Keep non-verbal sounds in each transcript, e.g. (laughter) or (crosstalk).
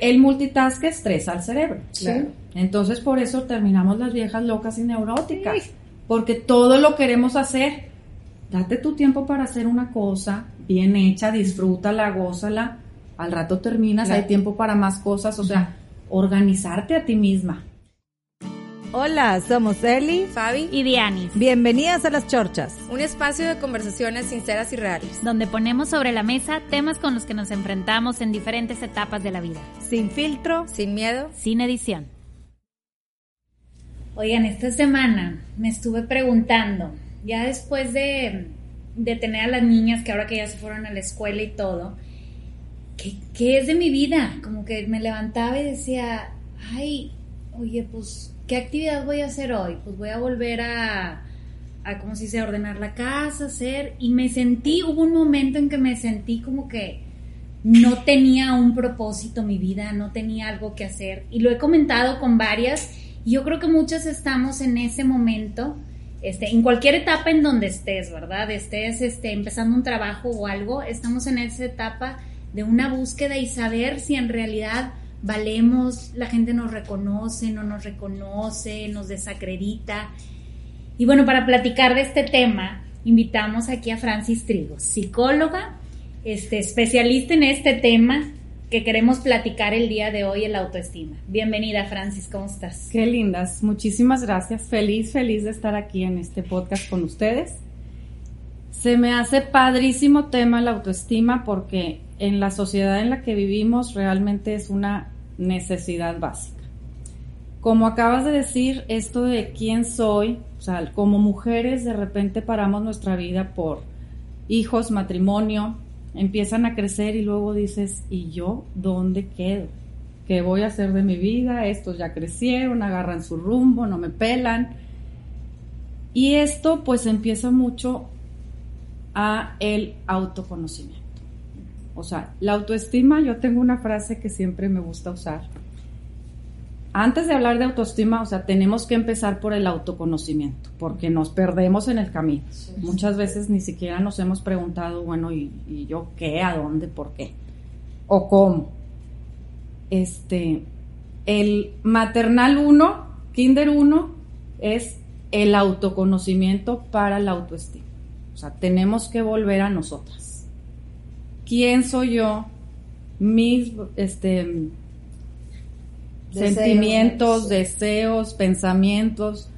El multitask estresa al cerebro. Entonces por eso terminamos las viejas locas y neuróticas. Porque todo lo queremos hacer. Date tu tiempo para hacer una cosa bien hecha, disfrútala, gózala. Al rato terminas, hay tiempo para más cosas. O sea, organizarte a ti misma. Hola, somos Eli, Fabi y Dianis. Bienvenidas a Las Chorchas, un espacio de conversaciones sinceras y reales, donde ponemos sobre la mesa temas con los que nos enfrentamos en diferentes etapas de la vida. Sin filtro, sin miedo, sin edición. Oigan, esta semana me estuve preguntando, ya después de, de tener a las niñas que ahora que ya se fueron a la escuela y todo, ¿qué, qué es de mi vida? Como que me levantaba y decía, ay, oye, pues ¿qué actividad voy a hacer hoy? Pues voy a volver a, a como si se ordenar la casa, hacer, y me sentí, hubo un momento en que me sentí como que no tenía un propósito mi vida, no tenía algo que hacer, y lo he comentado con varias, y yo creo que muchas estamos en ese momento, este, en cualquier etapa en donde estés, ¿verdad? Estés este, empezando un trabajo o algo, estamos en esa etapa de una búsqueda y saber si en realidad valemos, la gente nos reconoce, no nos reconoce, nos desacredita. Y bueno, para platicar de este tema, invitamos aquí a Francis Trigo, psicóloga, este, especialista en este tema que queremos platicar el día de hoy, el autoestima. Bienvenida, Francis, ¿cómo estás? Qué lindas, muchísimas gracias. Feliz, feliz de estar aquí en este podcast con ustedes. Se me hace padrísimo tema la autoestima porque en la sociedad en la que vivimos realmente es una necesidad básica. Como acabas de decir, esto de quién soy, o sea, como mujeres de repente paramos nuestra vida por hijos, matrimonio, empiezan a crecer y luego dices, ¿y yo dónde quedo? ¿Qué voy a hacer de mi vida? Estos ya crecieron, agarran su rumbo, no me pelan. Y esto pues empieza mucho a el autoconocimiento. O sea, la autoestima, yo tengo una frase que siempre me gusta usar. Antes de hablar de autoestima, o sea, tenemos que empezar por el autoconocimiento, porque nos perdemos en el camino. Muchas veces ni siquiera nos hemos preguntado, bueno, ¿y, ¿y, yo qué? ¿A dónde? ¿Por qué? ¿O cómo? Este, el maternal 1, kinder 1, es el autoconocimiento para la autoestima. O sea, tenemos que volver a nosotras. ¿Quién soy yo? Mis, este, Deseos, sentimientos, deseos, pensamientos,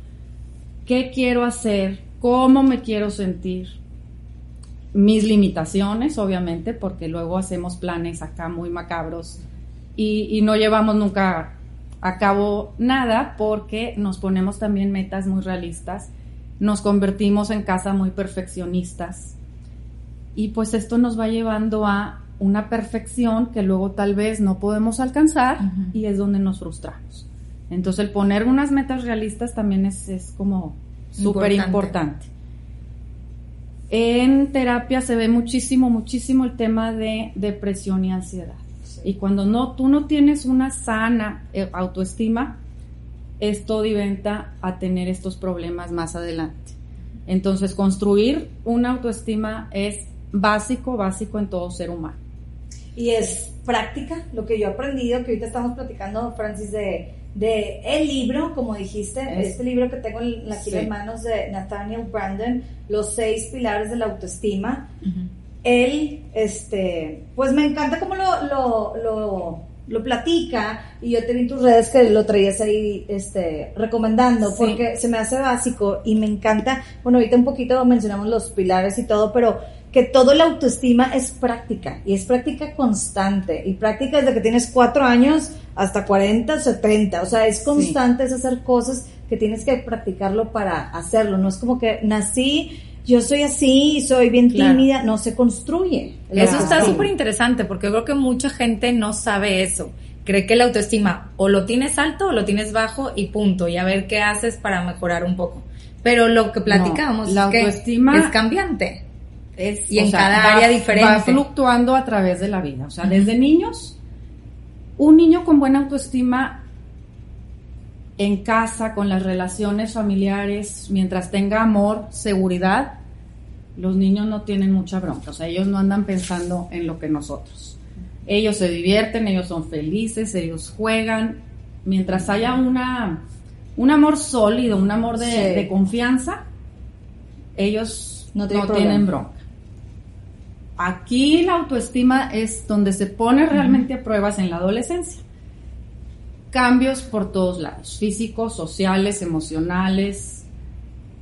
qué quiero hacer, cómo me quiero sentir, mis limitaciones, obviamente, porque luego hacemos planes acá muy macabros y, y, no llevamos nunca a cabo nada porque nos ponemos también metas muy realistas, nos convertimos en casa muy perfeccionistas y pues esto nos va llevando a una perfección que luego tal vez no podemos alcanzar uh -huh. y es donde nos frustramos. Entonces el poner unas metas realistas también es, es como súper importante. En terapia se ve muchísimo, muchísimo el tema de depresión y ansiedad. Sí. Y cuando no, tú no tienes una sana eh, autoestima, esto diventa a tener estos problemas más adelante. Entonces construir una autoestima es básico, básico en todo ser humano y es práctica, lo que yo he aprendido, que ahorita estamos platicando, Francis, de, de el libro, como dijiste, es, este libro que tengo aquí sí. en manos de Nathaniel Brandon, Los seis pilares de la autoestima. Uh -huh. Él, este, pues me encanta cómo lo, lo, lo, lo, platica, y yo te vi en tus redes que lo traías ahí, este, recomendando, sí. porque se me hace básico, y me encanta, bueno, ahorita un poquito mencionamos los pilares y todo, pero que todo la autoestima es práctica y es práctica constante y práctica desde que tienes cuatro años hasta 40, 70, o sea, es constante sí. es hacer cosas que tienes que practicarlo para hacerlo, no es como que nací, yo soy así, soy bien tímida, no se construye. Eso está súper interesante porque yo creo que mucha gente no sabe eso, cree que la autoestima o lo tienes alto o lo tienes bajo y punto, y a ver qué haces para mejorar un poco. Pero lo que platicamos la es que es cambiante. Es, Y en sea, cada va- área diferente. Va fluctuando a través de la vida. O sea, desde niños, un niño con buena autoestima en casa, con las relaciones familiares, mientras tenga amor, seguridad, los niños no tienen mucha bronca. O sea, ellos no andan pensando en lo que nosotros. Ellos se divierten, ellos son felices, ellos juegan. Mientras haya una, un amor sólido, un amor de, Sí. de confianza, ellos No no, tienen bronca. Aquí la autoestima es donde se pone realmente a pruebas en la adolescencia. Cambios por todos lados, físicos, sociales, emocionales.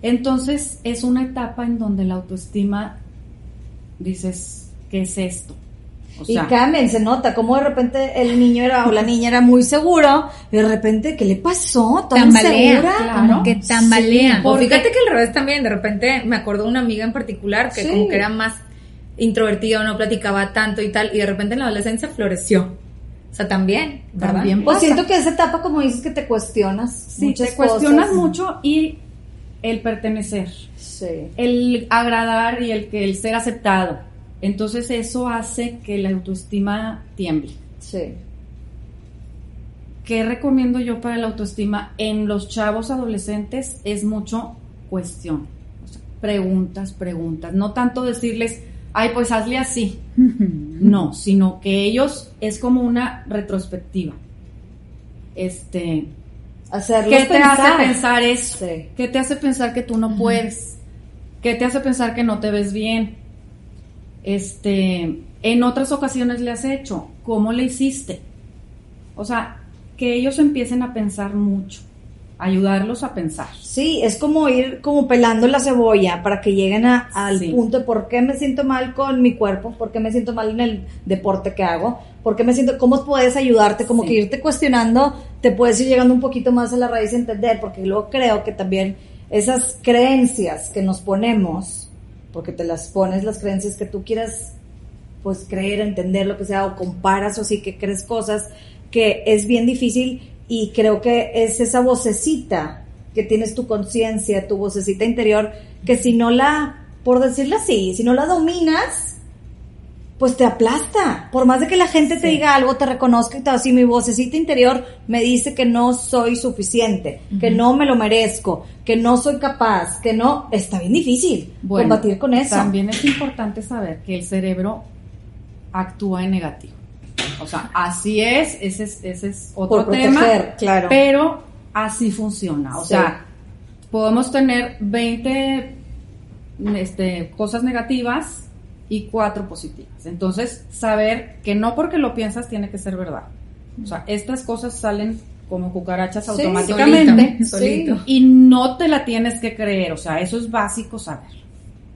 Entonces es una etapa en donde la autoestima dices, ¿qué es esto? O y cambian, se nota como de repente el niño era o la niña era muy seguro y de repente, ¿qué le pasó? ¿Tan Tambalea, insegura? claro. como que tambalea. O fíjate que al revés también, de repente me acuerdo de una amiga en particular que Sí. como que era más introvertida o no platicaba tanto y tal, y de repente en la adolescencia floreció. O sea, también, ¿verdad? También Pues siento que esa etapa, como dices, que te cuestionas. Sí, muchas te cuestionas cosas. mucho y el pertenecer. Sí. el agradar y el que el ser aceptado. Entonces eso hace que la autoestima tiemble. Sí. ¿Qué recomiendo yo para la autoestima en los chavos adolescentes? Es mucho cuestión. O sea, preguntas, preguntas. No tanto decirles, ay, pues hazle así. No, sino que ellos es como una retrospectiva. Este, Hacerlos ¿qué te pensar. hace pensar eso? Sí. ¿Qué te hace pensar que tú no puedes? ¿Qué te hace pensar que no te ves bien? Este, en otras ocasiones le has hecho, ¿cómo le hiciste? O sea, que ellos empiecen a pensar mucho, ayudarlos a pensar. Sí, es como ir como pelando la cebolla para que lleguen a- al Sí. punto de por qué me siento mal con mi cuerpo, por qué me siento mal en el deporte que hago, por qué me siento, cómo puedes ayudarte, como Sí. que irte cuestionando, te puedes ir llegando un poquito más a la raíz y entender, porque luego creo que también esas creencias que nos ponemos, porque te las pones las creencias que tú quieras pues creer, entender lo que sea, o comparas o así que crees cosas que es bien difícil y creo que es esa vocecita que tienes tu conciencia, tu vocecita interior, que si no la, por decirlo así, si no la dominas, pues te aplasta. Por más de que la gente te diga algo, te reconozca y todo, si mi vocecita interior me dice que no soy suficiente, que no me lo merezco, que no soy capaz, que no, está bien difícil Bueno, combatir con eso. También es importante saber que el cerebro actúa en negativo. O sea, así es, ese es, ese es otro Por tema. proteger, claro. Pero así funciona. O Sí. sea, podemos tener 20 este, cosas negativas y cuatro positivas. Entonces, saber que no porque lo piensas tiene que ser verdad. O sea, estas cosas salen como cucarachas Sí, automáticamente solito, solito. y no te la tienes que creer. O sea, eso es básico saber.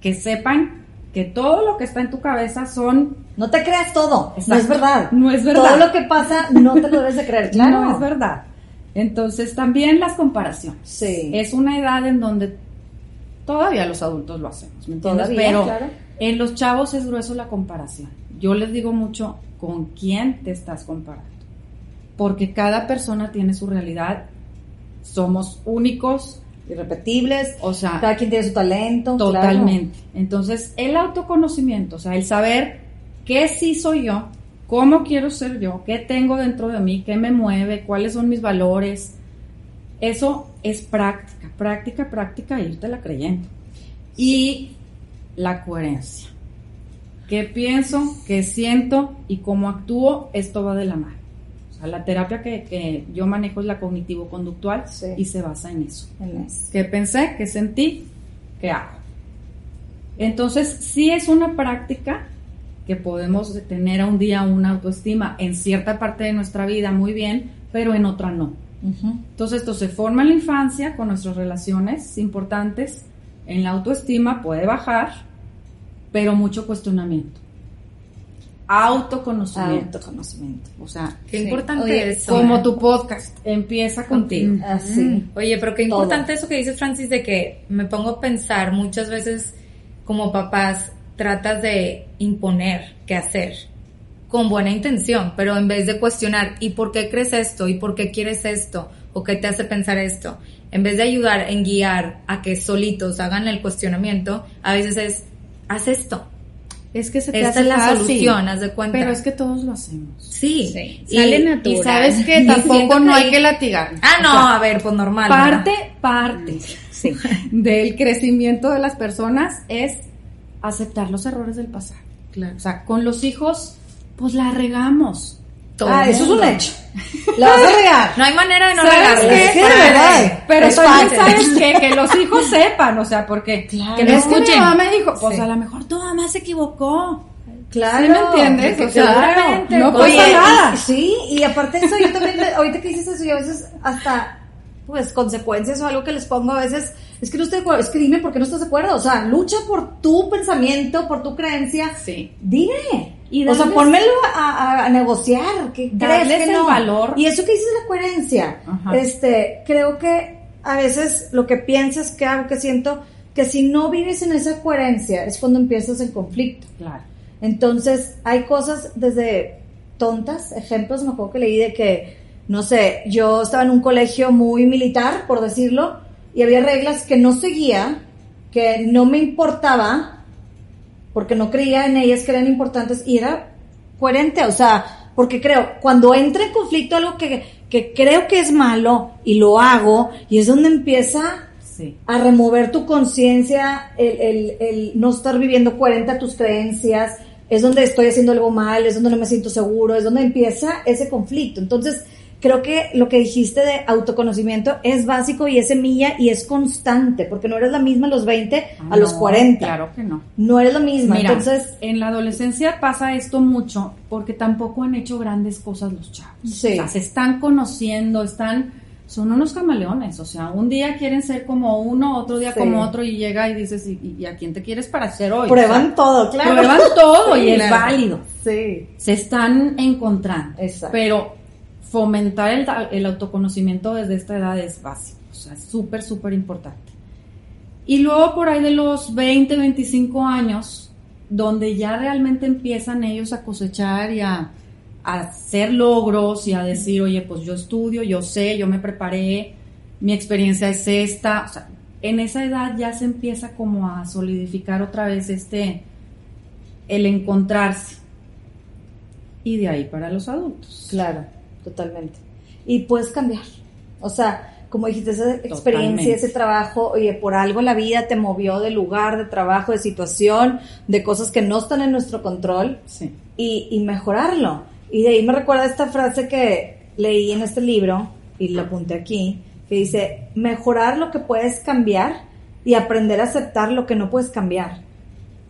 Que sepan que todo lo que está en tu cabeza son No te creas todo, no es verdad. No es verdad. Todo lo que pasa no te lo debes de creer, (laughs) claro. no es verdad. Entonces, también las comparaciones. Sí. Es una edad en donde todavía los adultos lo hacemos, ¿me entiendes? Todavía, Pero claro. en los chavos es grueso la comparación. Yo les digo mucho con quién te estás comparando. Porque cada persona tiene su realidad. Somos únicos, Irrepetibles, o sea, cada quien tiene su talento. claro. Totalmente. Entonces, el autoconocimiento, o sea, el saber qué sí soy yo, cómo quiero ser yo, qué tengo dentro de mí, qué me mueve, cuáles son mis valores, eso es práctica, práctica, práctica, irte la creyendo. Y la coherencia. ¿Qué pienso, qué siento y cómo actúo? Esto va de la mano. Sea, la terapia que, que yo manejo es la cognitivo-conductual Sí. y se basa en eso. En eso. ¿Qué pensé? ¿Qué sentí? ¿Qué hago? Entonces, sí es una práctica que podemos tener a un día una autoestima en cierta parte de nuestra vida muy bien, pero en otra no. Ujú. Entonces, esto se forma en la infancia con nuestras relaciones importantes. En la autoestima puede bajar, pero mucho cuestionamiento. Autoconocimiento. Autoconocimiento. O sea, Qué Sí. importante Oye, eso. como tu podcast empieza contigo. Así. Oye, pero qué Todo. importante eso que dices, Francis, de que me pongo a pensar muchas veces como papás tratas de imponer qué hacer. con buena intención, pero en vez de cuestionar, ¿y por qué crees esto? ¿Y por qué quieres esto? ¿O qué te hace pensar esto? En vez de ayudar en guiar a que solitos hagan el cuestionamiento, a veces es, haz esto. Es que se te Esta hace es la fácil, solución, haz de cuenta. Pero es que todos lo hacemos. Sí. Sí, Y- sale Y natural. sabes que (laughs) Y tampoco no hay que latigar. Ah, no, O sea, a ver, pues normal. parte, ¿verdad? parte (laughs) del crecimiento de las personas es aceptar los errores del pasado. Claro. O sea, con los hijos, pues la regamos. Todo Ah, eso es un hecho. (laughs) La vas a regar. No hay manera de no ¿Sabes regarla. Es que verdad. Pero es también parte. sabes que, (laughs) que los hijos sepan, o sea, porque Claro. que no Es que escuchen. mi Mi mamá me dijo, pues Sí. a lo mejor tu mamá se equivocó. Claro. ¿Sí me entiendes? O sea, Claramente. no Oye, pasa nada. y- Sí, y aparte de eso, yo también, ahorita que dices eso, yo a veces hasta, pues, consecuencias o algo que les pongo a veces, es que no estoy de acuerdo, es que dime por qué no estás de acuerdo, o sea, lucha por tu pensamiento, por tu creencia, Sí. dime. Y o sea, pónmelo a, a- a negociar, que crees Darles que el no. valor. Y eso que dices la coherencia, Ajá. este, creo que a veces lo que piensas, que hago, que siento, que si no vives en esa coherencia es cuando empiezas el conflicto. Claro. Entonces, hay cosas desde tontas, ejemplos, me acuerdo que leí de que, no sé, yo estaba en un colegio muy militar, por decirlo, y había reglas que no seguía, que no me importaba, porque no creía en ellas que eran importantes, y era coherente, o sea, porque creo, cuando entra en conflicto algo que, que creo que es malo, y lo hago, y es donde empieza Sí. a remover tu conciencia, el, el, el no estar viviendo coherente a tus creencias, es donde estoy haciendo algo mal, es donde no me siento seguro, es donde empieza ese conflicto. Entonces, creo que lo que dijiste de autoconocimiento es básico y es semilla y es constante, porque no eres la misma a los 20 a los No, 40. Claro que no. No eres la misma. Mira, Entonces, en la adolescencia pasa esto mucho porque tampoco han hecho grandes cosas los chavos. Sí. O sea, se están conociendo, están, son unos camaleones. O sea, un día quieren ser como uno, otro día Sí. como otro y llega y dices, ¿y, y a quién te quieres para ser hoy? prueban O sea, todo, claro. Prueban todo (laughs) Sí, y es claro. válido. Sí. Se están encontrando. Exacto. Pero fomentar el, autoconocimiento desde esta edad es básico. O sea, es súper, súper importante. Y luego por ahí de los 20, 25 años, donde ya realmente empiezan ellos a cosechar y a, a hacer logros y a decir, oye, pues yo estudio, yo sé, yo me preparé, mi experiencia es esta. O sea, en esa edad ya se empieza como a solidificar otra vez este, el encontrarse. Y de ahí para los adultos. Claro, totalmente. Y puedes cambiar. O sea, como dijiste, esa experiencia, Totalmente. ese trabajo, oye, por algo la vida te movió de lugar, de trabajo, de situación, de cosas que no están en nuestro control Sí. y, y mejorarlo. Y de ahí me recuerda esta frase que leí en este libro y la apunté aquí, que dice, mejorar lo que puedes cambiar y aprender a aceptar lo que no puedes cambiar.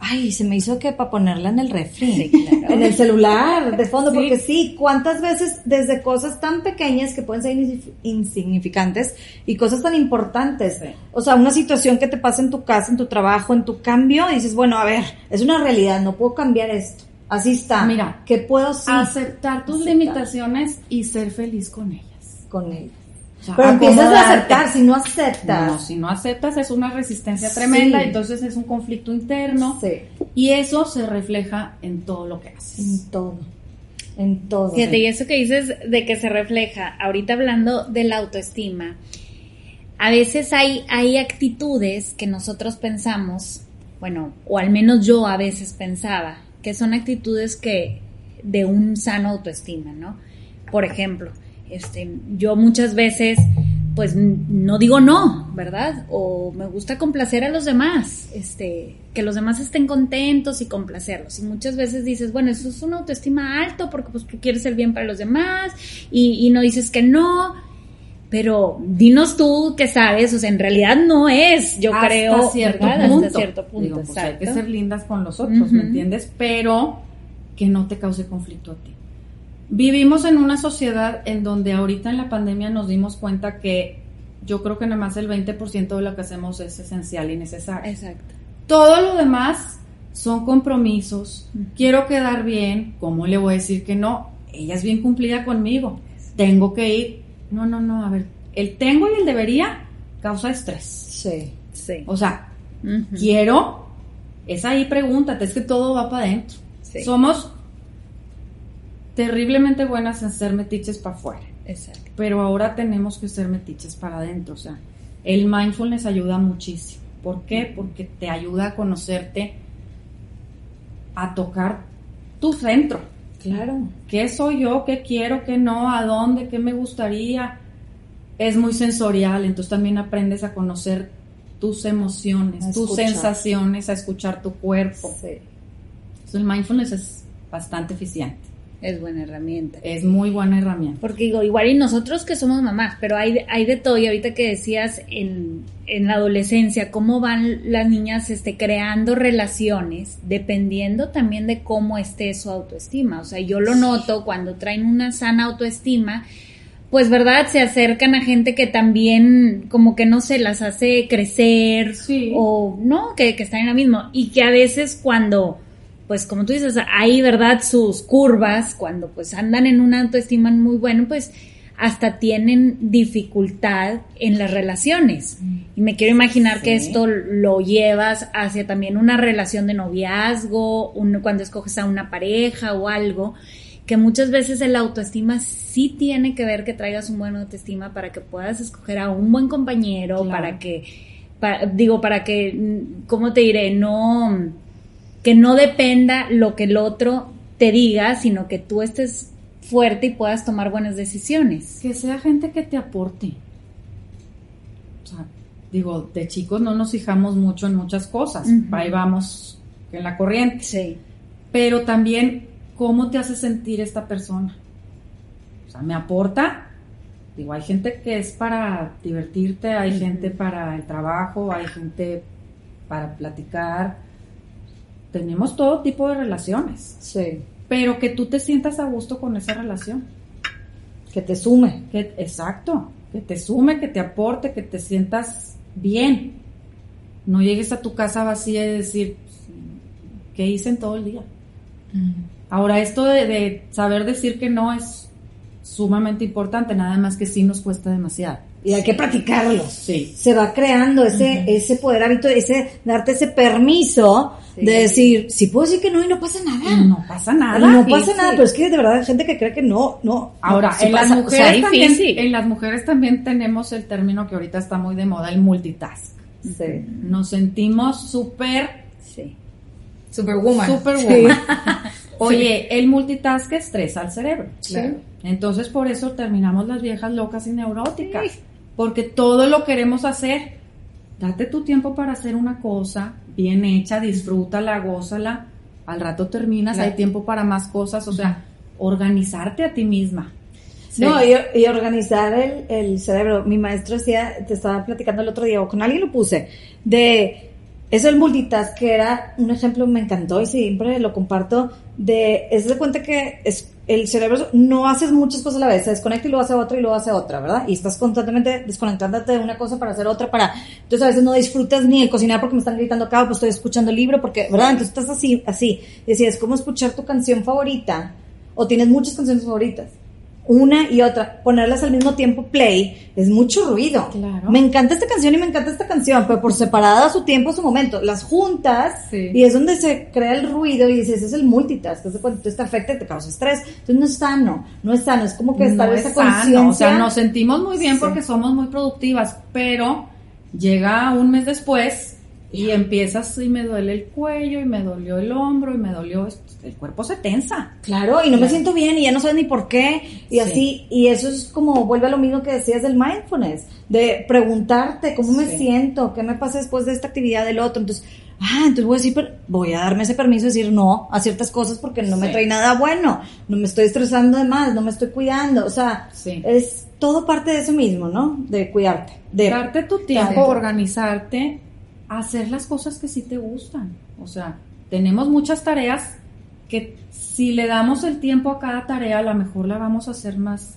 Ay, se me hizo que para ponerla en el refri, en el celular, de fondo, Sí. porque sí, cuántas veces desde cosas tan pequeñas que pueden ser insignifi- insignificantes y cosas tan importantes. Sí. O sea, una situación que te pasa en tu casa, en tu trabajo, en tu cambio, y dices, bueno, a ver, es una realidad, no puedo cambiar esto. Así está. Mira, ¿qué puedo sí Aceptar tus Aceptar. limitaciones y ser feliz con ellas. con ellas? O sea, Pero empiezas a aceptar, si no aceptas. No, si no aceptas es una resistencia tremenda, Sí. entonces es un conflicto interno Sí, y eso se refleja en todo lo que haces. en todo. En todo. Fíjate, y eso que dices de que se refleja, ahorita hablando de la autoestima, a veces hay, hay actitudes que nosotros pensamos, bueno, o al menos yo a veces pensaba, que son actitudes que de un sano autoestima, ¿no? Por ejemplo, este, yo muchas veces pues no digo no, ¿verdad? O me gusta complacer a los demás, este, que los demás estén contentos y complacerlos. Y muchas veces dices, bueno, eso es una autoestima alto porque pues tú quieres el bien para los demás y, y no dices que no. Pero dinos tú que sabes, o sea, en realidad no es, yo Hasta creo, cierto ¿verdad? punto. Hasta cierto punto, Digo, pues, hay que ser lindas con los otros, ¿me entiendes? Pero que no te cause conflicto a ti. Vivimos en una sociedad en donde ahorita en la pandemia nos dimos cuenta que yo creo que nada más el 20% de lo que hacemos es esencial y necesario. Exacto. Todo lo demás son compromisos. Quiero quedar bien. ¿Cómo le voy a decir que no? Ella es bien cumplida conmigo. Tengo que ir. No, no, no. A ver, el tengo y el debería causa estrés. Sí. Sí. O sea, quiero. Es ahí, pregúntate. Es que todo va para adentro. Sí. Somos terriblemente buenas en ser metiches para afuera. Exacto. Pero ahora tenemos que ser metiches para adentro. O sea, el mindfulness ayuda muchísimo. ¿Por qué? Porque te ayuda a conocerte, a tocar tu centro. Claro. ¿Qué soy yo? ¿Qué quiero? ¿Qué no? ¿A dónde? ¿Qué me gustaría? Es muy sensorial, entonces también aprendes a conocer tus emociones, tus sensaciones, a escuchar tu cuerpo. Sí. Entonces, el mindfulness es bastante eficiente. Es buena herramienta. Es muy buena herramienta. Porque digo, igual y nosotros que somos mamás, pero hay, de- hay de todo. Y ahorita que decías en, en la adolescencia, cómo van las niñas este, creando relaciones, dependiendo también de cómo esté su autoestima. O sea, yo lo noto cuando traen una sana autoestima, pues verdad, se acercan a gente que también como que no se las hace crecer Sí. o no, que, que están en la misma. Y que a veces cuando pues como tú dices, hay verdad sus curvas, cuando pues andan en una autoestima muy buena, pues hasta tienen dificultad en las relaciones. Y me quiero imaginar que esto lo llevas hacia también una relación de noviazgo, un- cuando escoges a una pareja o algo, que muchas veces el autoestima sí tiene que ver que traigas un buen autoestima para que puedas escoger a un buen compañero, Claro. para que, pa- digo, para que, ¿cómo te diré? No que no dependa lo que el otro te diga, sino que tú estés fuerte y puedas tomar buenas decisiones. Que sea gente que te aporte. O sea, digo, de chicos no nos fijamos mucho en muchas cosas. Ujú. Ahí vamos en la corriente. Sí. Pero también, ¿cómo te hace sentir esta persona? O sea, ¿me aporta? Digo, hay gente que es para divertirte, hay gente para el trabajo, hay gente para platicar. Tenemos todo tipo de relaciones, Sí. pero que tú te sientas a gusto con esa relación. Que te sume. Que, exacto, que te sume, que te aporte, que te sientas bien. No llegues a tu casa vacía y decir, ¿qué hice en todo el día? Ahora, esto de, de saber decir que no es sumamente importante, nada más que sí nos cuesta demasiado. Y hay que practicarlo. Sí. Se va creando ese, ese poder hábito, ese, darte ese permiso Sí. de decir, si puedo decir que no y no pasa nada. No pasa nada. No pasa sí. nada, pero es que de verdad hay gente que cree que no, no. Ahora, no, en, las pasa. O sea, mujeres también, en las mujeres también tenemos el término que ahorita está muy de moda, el multitask. sí. Nos sentimos súper Sí. Superwoman. Superwoman. (laughs) Oye, el multitask estresa al cerebro. Claro. Entonces por eso terminamos las viejas locas y neuróticas. Porque todo lo queremos hacer. Date tu tiempo para hacer una cosa bien hecha, disfrútala, gózala. Al rato terminas, Claro. hay tiempo para más cosas. O sea, organizarte a ti misma. No, y, y organizar el, el cerebro. Mi maestro decía, te estaba platicando el otro día, o con alguien lo puse, de eso el multitask, que era un ejemplo, me encantó y siempre lo comparto, de, es de cuenta que es, el cerebro no haces muchas cosas a la vez, se desconecta y luego hace otra y luego hace otra, ¿verdad? Y estás constantemente desconectándote de una cosa para hacer otra, para, entonces a veces no disfrutas ni el cocinar porque me están gritando acá, pues estoy escuchando el libro, porque, ¿verdad? Entonces estás así, así, decías, ¿cómo escuchar tu canción favorita? O tienes muchas canciones favoritas una y otra, ponerlas al mismo tiempo play, es mucho ruido. Claro. Me encanta esta canción y me encanta esta canción, pero por separado a su tiempo, a su momento. Las juntas Sí. y es donde se crea el ruido y dices, ese es el multitask. Entonces te afecta y te causa estrés. Entonces no es sano, no es sano, es como que estar no esa es conciencia. O sea, nos sentimos muy bien Sí. porque somos muy productivas, pero llega un mes después y empiezas y me duele el cuello y me dolió el hombro y me dolió esto. El cuerpo se tensa. Claro, y no me siento bien y ya no sabes ni por qué. Y Sí. así, y eso es como vuelve a lo mismo que decías del mindfulness, de preguntarte cómo me siento, qué me pasa después de esta actividad del otro. Entonces, ah, entonces voy a decir, pero voy a darme ese permiso de decir no a ciertas cosas porque no me trae nada bueno, no me estoy estresando de más, no me estoy cuidando. O sea, Sí. es todo parte de eso mismo, ¿no? De cuidarte. De Darte tu tiempo, Claro. organizarte, hacer las cosas que sí te gustan. O sea, tenemos muchas tareas que si le damos el tiempo a cada tarea, a lo mejor la vamos a hacer más,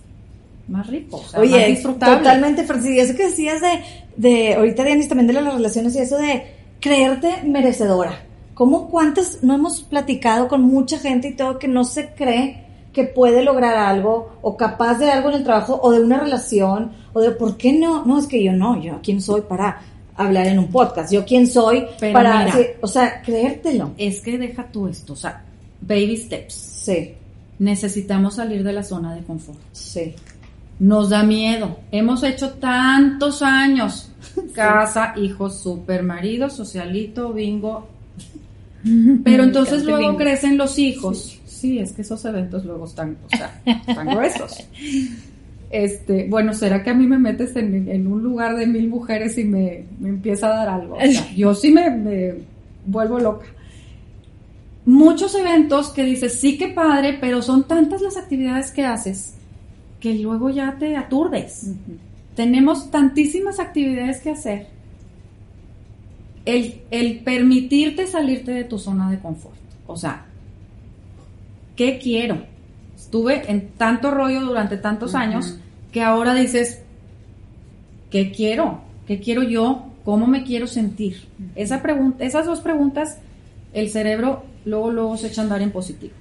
más rico, o sea, más Oye, disfrutable. totalmente, Francis. Y eso que decías de, de ahorita Dianis también de las relaciones y eso de creerte merecedora. ¿Cómo cuántas no hemos platicado con mucha gente y todo que no se cree que puede lograr algo o capaz de algo en el trabajo o de una relación o de por qué no? No, es que yo no, yo quién soy para hablar en un podcast, yo quién soy Pero para, mira. sí, o sea, creértelo. Es que deja tú esto, o sea, baby steps. Sí, necesitamos salir de la zona de confort. Sí. Nos da miedo. Hemos hecho tantos años. (laughs) Casa, hijos, super marido, socialito, bingo. (laughs) Pero entonces luego bingo. crecen los hijos. Sí, es que esos eventos luego están, o sea, (laughs) están gruesos. Este, bueno, ¿será que a mí me metes en, en un lugar de mil mujeres y me, me empieza a dar algo? O sea, yo sí me, me vuelvo loca. Muchos eventos que dices, sí que padre, pero son tantas las actividades que haces que luego ya te aturdes. Tenemos tantísimas actividades que hacer. El, el permitirte salirte de tu zona de confort. O sea, ¿qué quiero? Estuve en tanto rollo durante tantos años que ahora dices, ¿qué quiero? ¿Qué quiero yo? ¿Cómo me quiero sentir? Esa pregunta, esas dos preguntas, el cerebro luego, luego se echa a andar en positivo.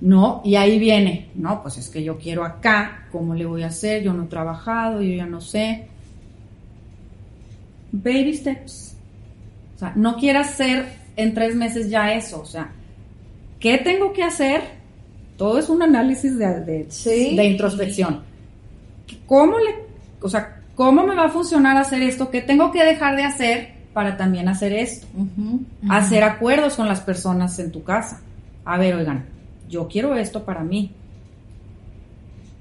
No, y ahí viene, no, pues es que yo quiero acá, ¿cómo le voy a hacer? Yo no he trabajado, yo ya no sé. Baby steps. O sea, no quieras hacer en tres meses ya eso. O sea, ¿qué tengo que hacer? Todo es un análisis de, de, Sí. de introspección. ¿Cómo le, o sea, cómo me va a funcionar hacer esto? ¿Qué tengo que dejar de hacer para también hacer esto? Hacer acuerdos con las personas en tu casa. A ver, oigan, yo quiero esto para mí.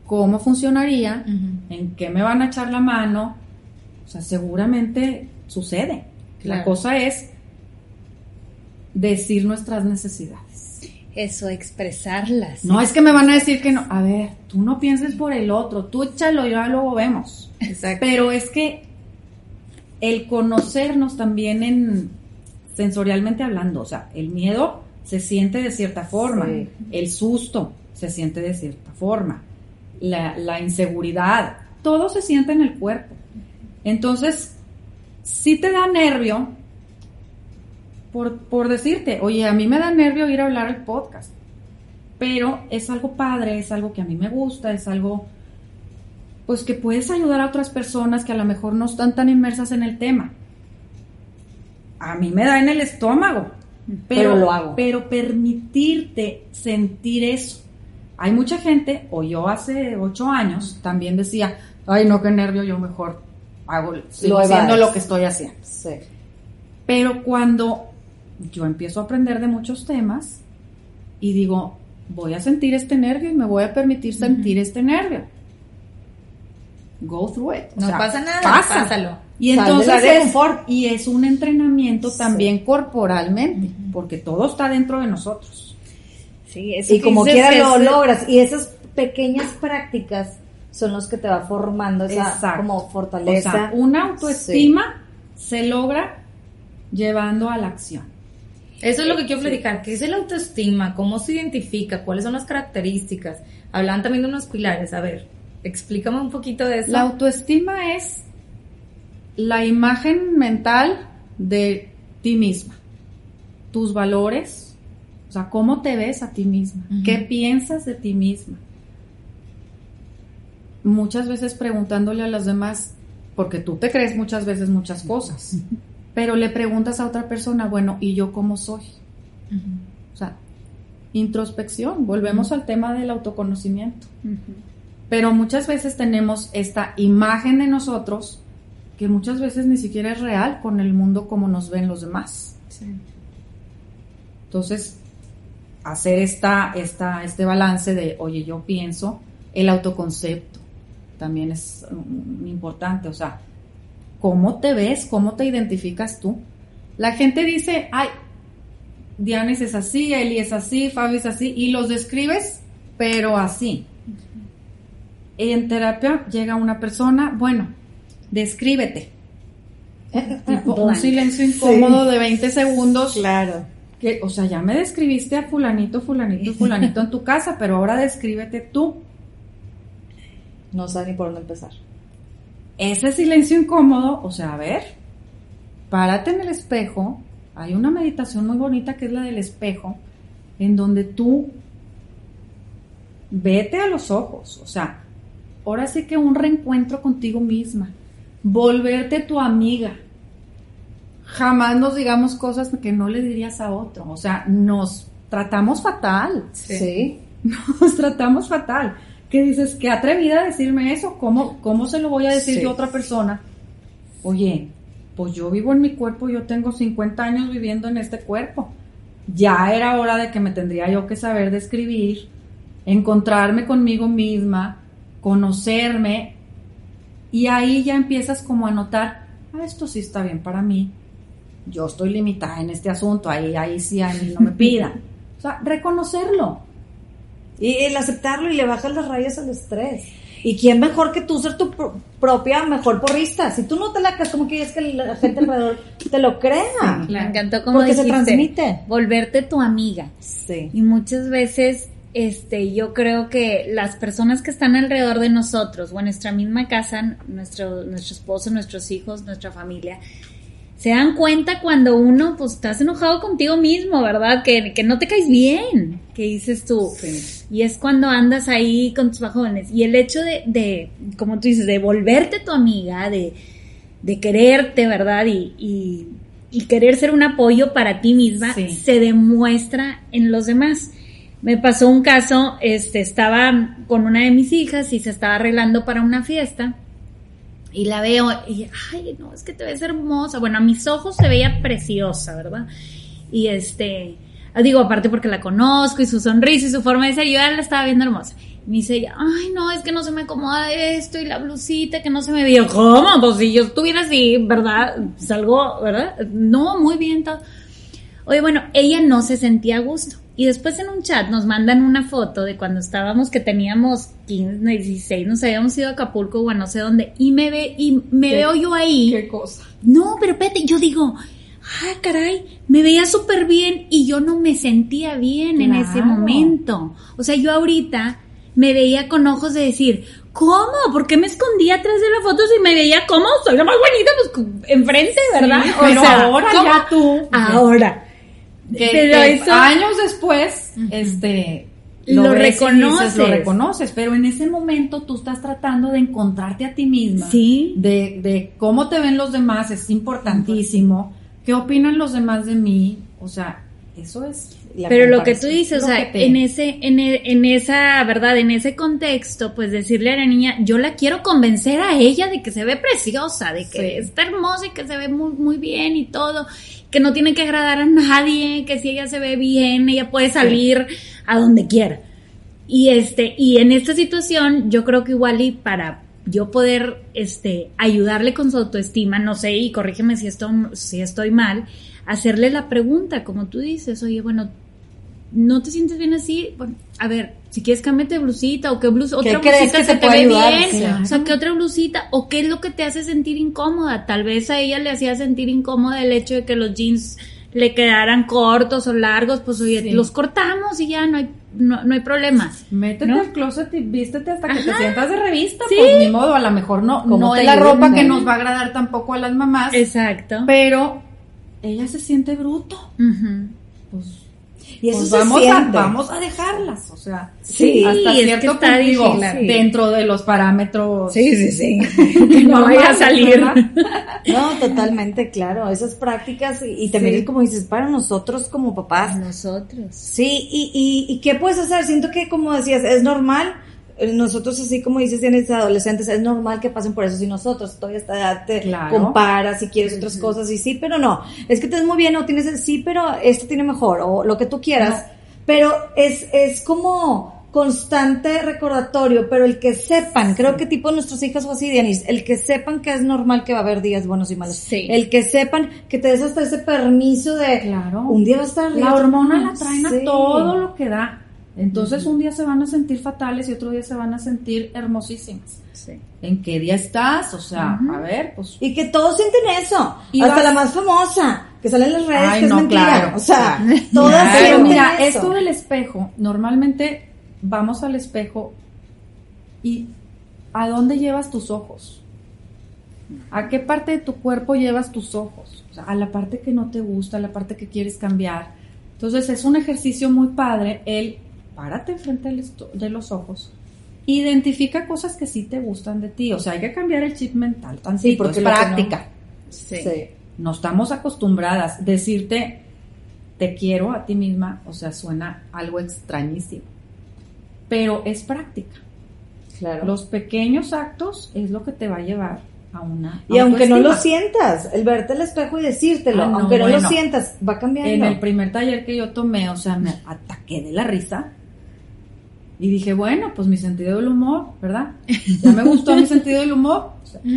¿Cómo funcionaría? ¿En qué me van a echar la mano? O sea, seguramente sucede. La cosa es decir nuestras necesidades. Eso, expresarlas. No es que me van a decir que no. A ver, tú no pienses por el otro, tú échalo y ya luego vemos. Exacto. Pero es que el conocernos también en sensorialmente hablando, o sea, el miedo se siente de cierta forma, Sí. el susto se siente de cierta forma, la, la inseguridad, todo se siente en el cuerpo. Entonces, si te da nervio, por, por decirte, oye, a mí me da nervio ir a hablar al podcast, pero es algo padre, es algo que a mí me gusta, es algo pues que puedes ayudar a otras personas que a lo mejor no están tan inmersas en el tema. A mí me da en el estómago, pero, Pero lo hago. Pero permitirte sentir eso. Hay mucha gente, o yo hace ocho años también decía, ay no, qué nervio, yo mejor hago, sigo Lo haciendo lo que estoy haciendo. Sí. Pero cuando yo empiezo a aprender de muchos temas y digo, voy a sentir este nervio y me voy a permitir sentir este nervio. Go through it. O No sea, pasa nada, pasa. pásalo. Y entonces es, y es un entrenamiento Sí. también corporalmente, porque todo está dentro de nosotros. Sí, eso Y que como quiera lo logras. Y esas pequeñas prácticas son los que te va formando esa Exacto. como O fortaleza. sea, una autoestima se logra llevando a la acción. Eso es lo que quiero platicar. ¿Qué es el autoestima? ¿Cómo se identifica? ¿Cuáles son las características? Hablan también de unos pilares. A ver, explícame un poquito de eso. La autoestima es la imagen mental de ti misma, tus valores, o sea, cómo te ves a ti misma, qué piensas de ti misma. Muchas veces preguntándole a las demás, porque tú te crees muchas veces muchas cosas, pero le preguntas a otra persona, bueno, ¿y yo cómo soy? O sea, introspección, volvemos al tema del autoconocimiento. Pero muchas veces tenemos esta imagen de nosotros que muchas veces ni siquiera es real con el mundo como nos ven los demás. Entonces, hacer esta, esta, este balance de, oye, yo pienso, el autoconcepto también es mm, importante. O sea, ¿cómo te ves? ¿Cómo te identificas tú? La gente dice, ay, Dianis es así, Eli es así, Fabi es así, y los describes, pero así. En terapia llega una persona, bueno, descríbete. (laughs) Tipo, un silencio incómodo Sí. de 20 segundos. Claro. Que, o sea, ya me describiste a fulanito, fulanito, fulanito en tu casa, pero ahora descríbete tú. No sabe ni por dónde empezar. Ese silencio incómodo, o sea, a ver, párate en el espejo. Hay una meditación muy bonita que es la del espejo, en donde tú vete a los ojos, o sea, ahora sí que un reencuentro contigo misma, volverte tu amiga. Jamás nos digamos cosas que no le dirías a otro, o sea, nos tratamos fatal. Sí. (laughs) nos tratamos fatal. Que dices, qué atrevida a decirme eso, ¿cómo, cómo se lo voy a decir yo a otra persona? Oye, pues yo vivo en mi cuerpo, yo tengo 50 años viviendo en este cuerpo. Ya era hora de que me tendría yo que saber describir, encontrarme conmigo misma, conocerme, y ahí ya empiezas como a notar, ah, esto sí está bien para mí, yo estoy limitada en este asunto, ahí, ahí sí a mí no me pidan. (laughs) O sea, reconocerlo. Y el aceptarlo y le bajas las rayas al estrés. ¿Y quién mejor que tú ser tu propia mejor porrista? Si tú no te la crees, ¿cómo quieres que la gente alrededor te lo crea? Me encantó como Porque se transmite. Volverte tu amiga. Sí. Y muchas veces, este, yo creo que las personas que están alrededor de nosotros o en nuestra misma casa, nuestro, nuestro esposo, nuestros hijos, nuestra familia, se dan cuenta cuando uno, pues, estás enojado contigo mismo, ¿verdad? Que, que no te caes bien, que dices tú. Y es cuando andas ahí con tus bajones. Y el hecho de, de como tú dices, de volverte tu amiga, de, de quererte, ¿verdad? Y, y, y, querer ser un apoyo para ti misma, Sí. se demuestra en los demás. Me pasó un caso, este, estaba con una de mis hijas y se estaba arreglando para una fiesta y la veo y, ay, no, es que te ves hermosa. Bueno, a mis ojos se veía preciosa, ¿verdad? Y este, digo, aparte porque la conozco y su sonrisa y su forma de ser, yo ya la estaba viendo hermosa. Y me dice ella, ay, no, es que no se me acomoda esto y la blusita que no se me vio. ¿Cómo? Pues si yo estuviera así, ¿verdad? Salgo, ¿verdad? No, muy bien todo. Oye, bueno, ella no se sentía a gusto. Y después en un chat nos mandan una foto de cuando estábamos, que teníamos 15, 16, nos habíamos ido a Acapulco o a no sé dónde, y me ve, y me veo yo ahí. Qué cosa. No, pero espérate, yo digo, ah, caray, me veía súper bien y yo no me sentía bien en ese momento. O sea, yo ahorita me veía con ojos de decir, ¿cómo? ¿Por qué me escondí atrás de la foto si me veía cómo? Soy la más bonita, pues enfrente, ¿verdad? Sí, (laughs) O pero sea, ahora ¿cómo? ya tú. Ahora. Que, Pero que eso- años después, este, Lo dices, reconoces. lo reconoces, pero en ese momento tú estás tratando de encontrarte a ti misma, Sí. de, de cómo te ven los demás, es importantísimo, qué opinan los demás de mí, o sea, eso es. la Pero lo que tú dices, o sea, te- en ese, en, e- en esa, verdad, en ese contexto, pues decirle a la niña, yo la quiero convencer a ella de que se ve preciosa, de que Sí. está hermosa y que se ve muy, muy bien y todo, que no tiene que agradar a nadie, que si ella se ve bien, ella puede salir a donde quiera. Y este, y en esta situación, yo creo que igual y para yo poder, este, ayudarle con su autoestima, no sé, y corrígeme si esto, si estoy mal, hacerle la pregunta, como tú dices, oye, bueno, ¿no te sientes bien así? Bueno, a ver, si quieres cámbiate blusita o qué blusa, ¿Qué otra blusita se te te ve ayudar? bien, o sea, qué otra blusita o qué es lo que te hace sentir incómoda. Tal vez a ella le hacía sentir incómoda el hecho de que los jeans le quedaran cortos o largos, pues oye, Sí. los cortamos y ya no hay no, no hay problema. Métete ¿no? al closet y vístete hasta que te sientas de revista, Sí. pues ni modo, a lo mejor no, no es la ropa que ¿no? nos va a agradar tampoco a las mamás, Exacto. pero ella se siente bruto, Ujú. pues Y eso pues se vamos, a, vamos a dejarlas, o sea, Sí, hasta cierto está punto, digo, dentro de los parámetros. Sí, sí, sí. (laughs) que no (laughs) vaya a salir. (laughs) No, totalmente, claro. Esas prácticas y, y también Sí. es como dices, para nosotros como papás. Nosotros. Sí, y, y, y qué puedes hacer? Siento que, como decías, es normal. Eh, Nosotros, así como dices, tienes adolescentes, es normal que pasen por eso. Si nosotros todavía esta edad te Claro. comparas y quieres otras cosas, y sí, pero no. Es que te ves muy bien, o tienes el sí, pero esto tiene mejor, o lo que tú quieras. Pero es, es como constante recordatorio, pero el que sepan, creo que tipo nuestros hijas o así, Dianis, el que sepan que es normal que va a haber días buenos y malos. Sí. El que sepan que te des hasta ese permiso de Claro. un día va a estar La hormona la traen Sí. a todo lo que da. Entonces un día se van a sentir fatales y otro día se van a sentir hermosísimas. Sí. ¿En qué día estás? O sea, a ver, pues Y que todos sienten eso. Y Hasta vas- la más famosa, que sale en las redes, Ay, que es no, mentira. claro, o sea, claro. todas Pero sienten mira, eso. esto del espejo, normalmente vamos al espejo y ¿a dónde llevas tus ojos? ¿A qué parte de tu cuerpo llevas tus ojos? O sea, a la parte que no te gusta, a la parte que quieres cambiar. Entonces es un ejercicio muy padre el párate enfrente de los ojos. Identifica cosas que sí te gustan de ti. O sea, hay que cambiar el chip mental. Tantito, Sí, porque es que no- práctica Sí. Sí. no estamos acostumbradas. Decirte te quiero a ti misma, o sea, suena algo extrañísimo. pero es práctica. Claro. Los pequeños actos es lo que te va a llevar a una y aunque no lo sientas, el verte al espejo y decírtelo, Ah, no, aunque no lo sientas, va cambiando. En el primer taller que yo tomé, o sea, me ataqué de la risa. Y dije, bueno, pues mi sentido del humor, ¿verdad? Ya me gustó mi sentido del humor.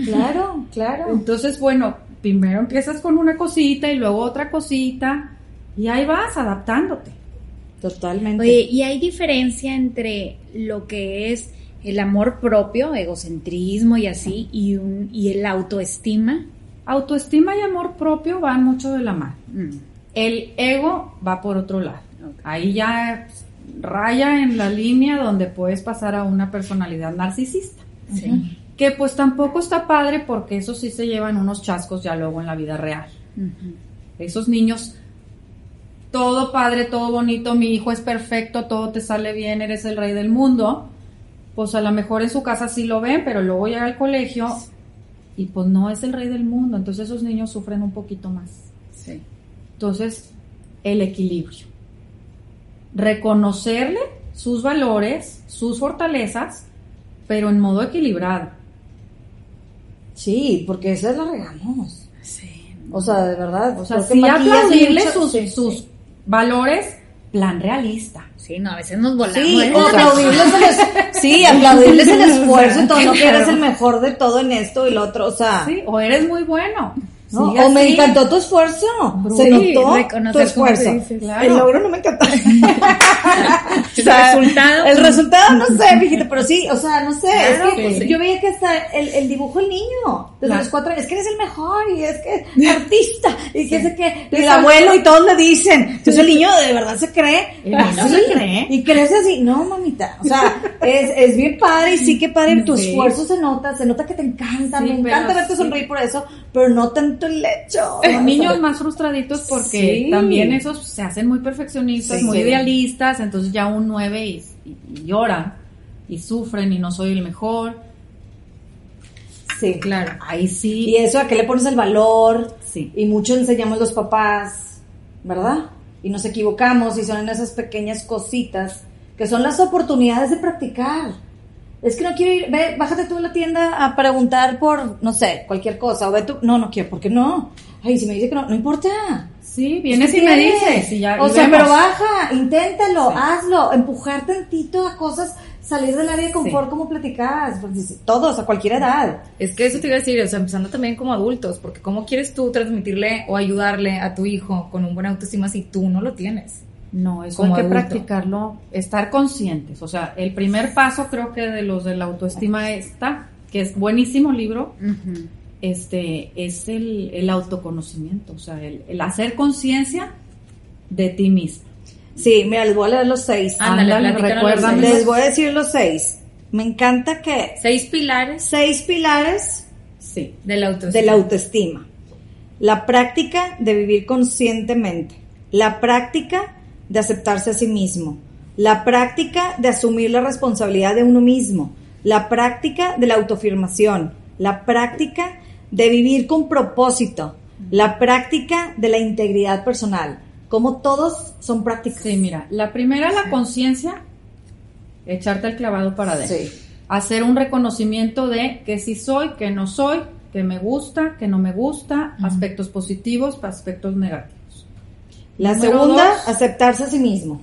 Claro, claro. Entonces, bueno, primero empiezas con una cosita y luego otra cosita. Y ahí vas adaptándote. Totalmente. Oye, ¿y hay diferencia entre lo que es el amor propio, egocentrismo y así, y, un, y el autoestima? Autoestima y amor propio van mucho de la mano. Mm. El ego va por otro lado. Ahí ya raya en la línea donde puedes pasar a una personalidad narcisista. Sí. Que pues tampoco está padre porque eso sí se llevan unos chascos ya luego en la vida real. Esos niños, todo padre, todo bonito, mi hijo es perfecto, todo te sale bien, eres el rey del mundo. Pues a lo mejor en su casa sí lo ven, pero luego llega al colegio y pues no es el rey del mundo. Entonces esos niños sufren un poquito más. Sí. Entonces, el equilibrio. Reconocerle sus valores, sus fortalezas, pero en modo equilibrado. Sí, porque esa la regamos. Sí. O sea, de verdad. O sea, sí aplaudirle mucho- sus, sí, sus sí. valores, plan realista. Sí, no, a veces nos volamos. Sí, ¿eh? aplaudirles el, sí, (laughs) aplaudirles el esfuerzo y todo, (laughs) no que eres el mejor de todo en esto y lo otro, o sea, Sí, o eres muy bueno. O me encantó tu esfuerzo, se notó tu esfuerzo. dices. Claro. El logro no me encantó. (laughs) El resultado. El resultado, no sé, mijita, pero sí, o sea, no sé, Claro, es que pues sí. yo veía que hasta el, el dibujo del niño, desde Claro. los cuatro es que eres el mejor y es que (laughs) artista y que sé que el abuelo y todos le dicen, entonces el niño de verdad se cree, El niño así, se cree. y crece así, no mamita, o sea, (laughs) es, es bien padre y sí que padre, tu esfuerzo se nota, se nota que te encanta, me encanta verte sonreír por eso, pero no tanto el hecho. Los niños más frustraditos porque también esos se hacen muy perfeccionistas, muy idealistas, entonces ya un 9 y, y- y lloran y sufren y no soy el mejor. Sí, Claro, ahí sí. Y eso, ¿a qué le pones el valor? Sí. Y mucho enseñamos los papás, ¿verdad? Y nos equivocamos y son en esas pequeñas cositas que son las oportunidades de practicar. Es que no quiero ir, ve, bájate tú a la tienda a preguntar por, no sé, cualquier cosa, o ve tú, no, no quiero, ¿por qué no? Ay, si me dice que no, no importa. Sí, vienes y me dices y ya. O y sea, vemos. pero baja, inténtalo, Sí. hazlo, empujar tantito a cosas, salir del área de confort como platicabas, porque si- todos, a cualquier edad. Es que eso te iba a decir, o sea, empezando también como adultos, porque ¿cómo quieres tú transmitirle o ayudarle a tu hijo con un buen autoestima si tú no lo tienes? No, eso como hay que adulto. practicarlo, estar conscientes. O sea, el primer paso creo que de los de la autoestima está, que es buenísimo libro, este, es el, el autoconocimiento, o sea, el, el hacer conciencia de ti mismo. Sí, mira, les voy a leer los seis. Ándale, los seis. Les voy a decir los seis. Me encanta que Seis pilares seis pilares Sí. de la autoestima. de la autoestima. La práctica de vivir conscientemente. La práctica de aceptarse a sí mismo. La práctica de asumir la responsabilidad de uno mismo. La práctica de la autoafirmación. La práctica de vivir con propósito. La práctica de la integridad personal. Como todos son prácticas. Sí, mira, la primera, la conciencia, echarte el clavado para adentro. Sí. Hacer un reconocimiento de que sí soy, que no soy, que me gusta, que no me gusta, aspectos positivos, aspectos negativos. La Número segunda, dos. aceptarse a sí mismo.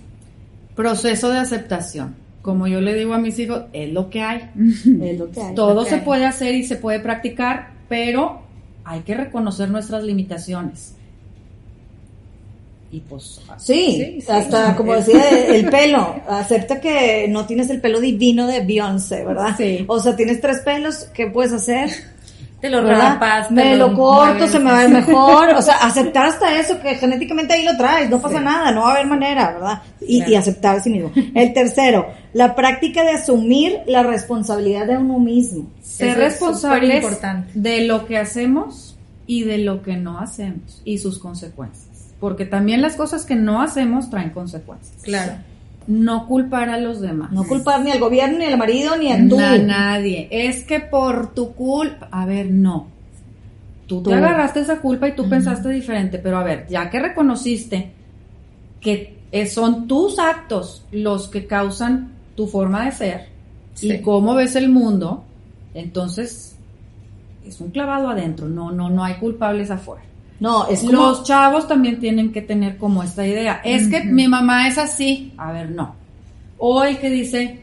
Proceso de aceptación. Como yo le digo a mis hijos, es lo que hay. (laughs) Es lo que hay. Todo se puede hacer y se puede practicar, pero hay que reconocer nuestras limitaciones. Y pues, Sí, Sí, sí. hasta como (laughs) decía el pelo, acepta que no tienes el pelo divino de Beyoncé, ¿verdad? Sí. O sea, tienes tres pelos, ¿qué puedes hacer? Te lo ¿Verdad? rapas, Me lo corto, mueves. se me va a ver mejor, o sea, (laughs) aceptar hasta eso, que genéticamente ahí lo traes, no pasa nada, no va a haber manera, ¿verdad? Y, Claro. y aceptar a sí mismo. El tercero, la práctica de asumir la responsabilidad de uno mismo. ser Eso es de lo que hacemos y de lo que no hacemos y sus consecuencias. Porque también las cosas que no hacemos traen consecuencias. Claro. No culpar a los demás. No culpar ni al gobierno, ni al marido, ni a tú. a nadie. Es que por tu culpa. A ver, no. Tú, Tú. te agarraste esa culpa y tú pensaste diferente. Pero a ver, ya que reconociste que son tus actos los que causan tu forma de ser Sí. y cómo ves el mundo, entonces es un clavado adentro, no, no, no hay culpables afuera. No, es como... Los chavos también tienen que tener como esta idea. Es que mi mamá es así. A ver, no. O el que dice,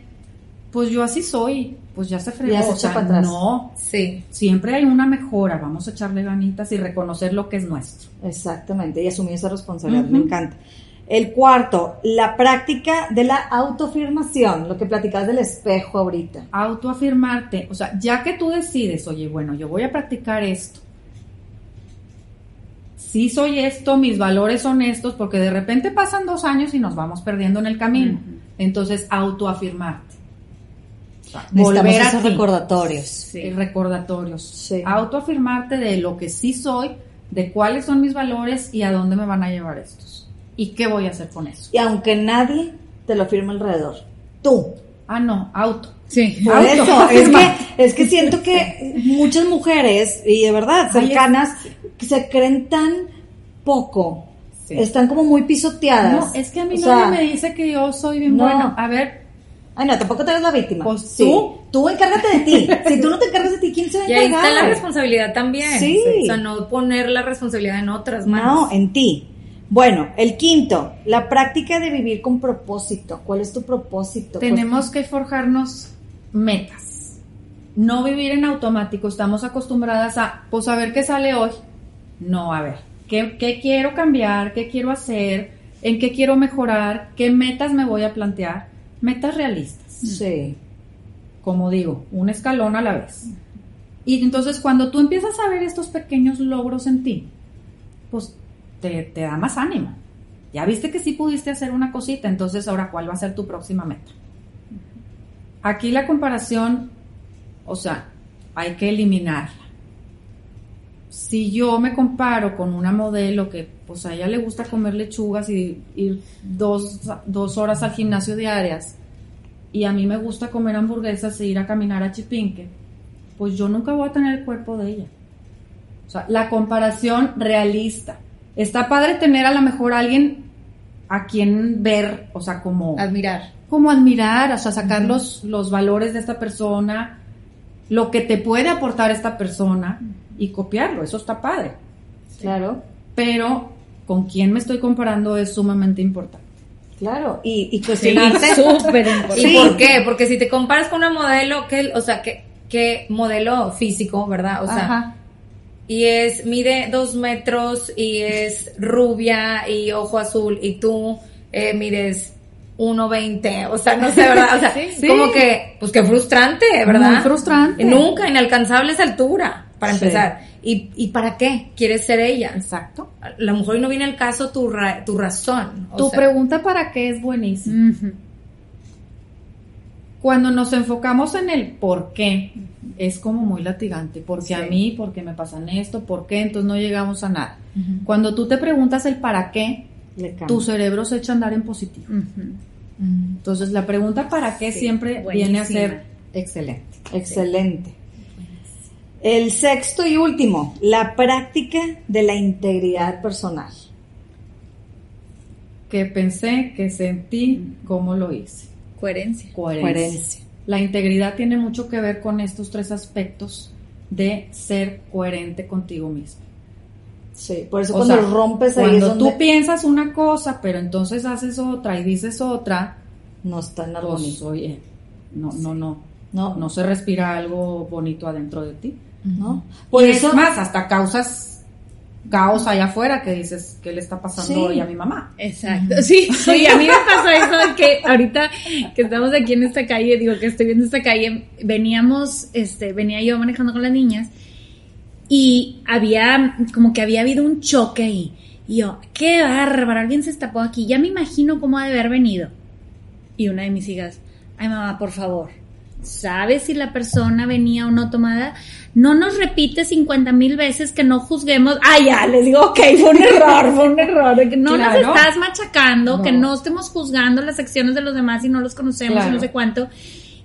pues yo así soy, pues ya se fregó. Ya se O echa sea, para atrás. No, Sí. siempre hay una mejora. Vamos a echarle ganitas y reconocer lo que es nuestro. Exactamente, y asumir esa responsabilidad, me encanta. El cuarto, la práctica de la autoafirmación, lo que platicabas del espejo ahorita. Autoafirmarte. O sea, ya que tú decides, oye, bueno, yo voy a practicar esto. Sí soy esto, mis valores son estos, porque de repente pasan dos años y nos vamos perdiendo en el camino. Entonces, autoafirmarte. O sea, Necesitamos volver a esos ti. recordatorios. Eh, recordatorios. Sí. Autoafirmarte de lo que sí soy, de cuáles son mis valores y a dónde me van a llevar estos. Y qué voy a hacer con eso. Y aunque nadie te lo firme alrededor, tú. Ah, no, auto. Sí. Por Auto. eso, es que, es que siento que muchas mujeres, y de verdad, Ay, es- cercanas, se creen tan poco, Sí. están como muy pisoteadas. No, es que a mí nadie me dice que yo soy bien no. buena. A ver, Ay, no, tampoco te eres la víctima. Pues Sí. tú. Tú encárgate de ti. (laughs) Si tú no te encargas de ti, ¿quién se va a Y ahí encargar? está la responsabilidad también. Sí. O sea, no poner la responsabilidad en otras No, manos. en ti. Bueno, el quinto, la práctica de vivir con propósito. ¿Cuál es tu propósito? tenemos que forjarnos metas. No vivir en automático. Estamos acostumbradas a, pues, a ver qué sale hoy. No, a ver, ¿qué, qué quiero cambiar? ¿Qué quiero hacer? ¿En qué quiero mejorar? ¿Qué metas me voy a plantear? Metas realistas. Pues, sí. como digo, un escalón a la vez. Y entonces cuando tú empiezas a ver estos pequeños logros en ti, pues te, te da más ánimo. Ya viste que sí pudiste hacer una cosita, entonces ahora cuál va a ser tu próxima meta. Aquí la comparación, o sea, hay que eliminarla. Si yo me comparo con una modelo que pues a ella le gusta comer lechugas y ir dos, dos horas al gimnasio diarias, y a mí me gusta comer hamburguesas e ir a caminar a Chipinque, pues yo nunca voy a tener el cuerpo de ella. O sea, la comparación realista. Está padre tener a lo mejor alguien a quien ver, o sea, como, Admirar. como admirar, o sea, sacar los, los valores de esta persona, lo que te puede aportar esta persona y copiarlo, eso está padre. Claro, Pero con quién me estoy comparando es sumamente importante. claro. Y, y Sí, cuestionarte. súper (laughs) importante. ¿Y Sí. por qué? Porque si te comparas con una modelo, que, o sea, que, que modelo físico, ¿verdad? O sea, Ajá. y es, mide dos metros y es rubia y ojo azul y tú eh, mides 1.20, o sea, no sé, ¿verdad? O sea, (laughs) Sí. como que, pues qué frustrante, ¿verdad? Muy frustrante. Nunca inalcanzable esa altura, para Sí. empezar. ¿Y, ¿Y para qué quieres ser ella? Exacto. A lo mejor no viene al caso tu, ra- tu razón. o Tu sea, pregunta para qué es buenísima. Cuando nos enfocamos en el por qué, es como muy latigante. ¿Por qué a mí? ¿Por qué me pasan esto? ¿Por qué? Entonces no llegamos a nada. Cuando tú te preguntas el para qué, tu cerebro se echa a andar en positivo. Ujú. Entonces la pregunta para qué Sí, siempre viene a ser excelente. Excelente. El sexto y último, la práctica de la integridad personal. Que pensé, que sentí, cómo lo hice. Coherencia. Coherencia. Coherencia. La integridad tiene mucho que ver con estos tres aspectos de ser coherente contigo mismo. Sí, por eso O cuando sea, rompes ahí es Cuando donde tú piensas una cosa, pero entonces haces otra y dices otra, no está en pues armonía. oye, no, no, no, No, no se respira algo bonito adentro de ti. ¿No? Por Por eso eso, más, hasta causas caos allá afuera que dices, ¿qué le está pasando Sí. hoy a mi mamá? Exacto, sí, (laughs) sí, a mí me pasó eso de que ahorita que estamos aquí en esta calle, digo que estoy viendo esta calle, veníamos, este, venía yo manejando con las niñas y había, como que había habido un choque ahí. Y yo, qué bárbaro, alguien se estapó aquí, ya me imagino cómo ha de haber venido. Y una de mis hijas, ay mamá, por favor, ¿sabes si la persona venía o no tomada? No nos repite 50 mil veces que no juzguemos. Ah, ya, les digo, ok, fue un error, fue un error. que no Claro. nos estás machacando, No. que no estemos juzgando las acciones de los demás y no los conocemos y no sé cuánto.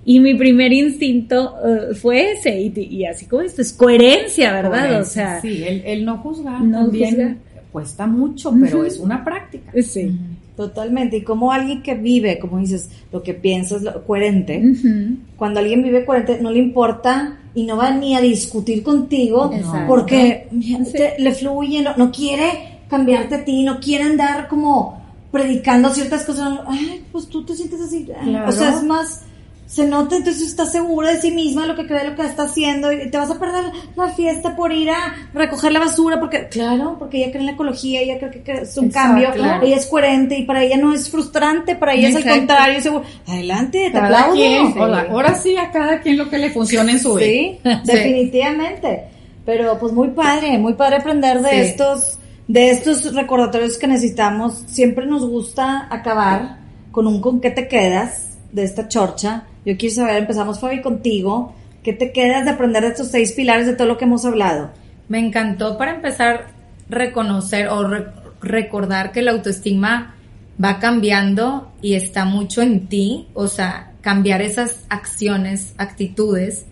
Y mi primer instinto eh, fue ese, y, y así como esto, es coherencia, ¿verdad? O Coherencia, sea, sí, el, el no juzgar no también juzgar. cuesta mucho, pero es una práctica. sí. Totalmente. Totalmente. Y como alguien que vive, como dices, lo que piensas, lo coherente, cuando alguien vive coherente, no le importa y no va ni a discutir contigo porque le fluye, no, no quiere cambiarte a ti, no quiere andar como predicando ciertas cosas. Ay, pues tú te sientes así. O sea, es más se nota, entonces está segura de sí misma, lo que cree, lo que está haciendo, y te vas a perder la fiesta por ir a recoger la basura, porque, claro, porque ella cree en la ecología, ella cree que es un cambio, ella es coherente, y para ella no es frustrante, para ella es al contrario, seguro. Adelante, te aplaudo. ahora sí a cada quien lo que le funcione en su vida. (laughs) Sí, definitivamente. Pero pues muy padre, muy padre aprender de estos, de estos recordatorios que necesitamos. Siempre nos gusta acabar con un con qué te quedas de esta chorcha yo quiero saber, empezamos Fabi contigo, ¿qué te quedas de aprender de estos seis pilares de todo lo que hemos hablado? Me encantó para empezar reconocer o recordar que la autoestima va cambiando y está mucho en ti, o sea, cambiar esas acciones, actitudes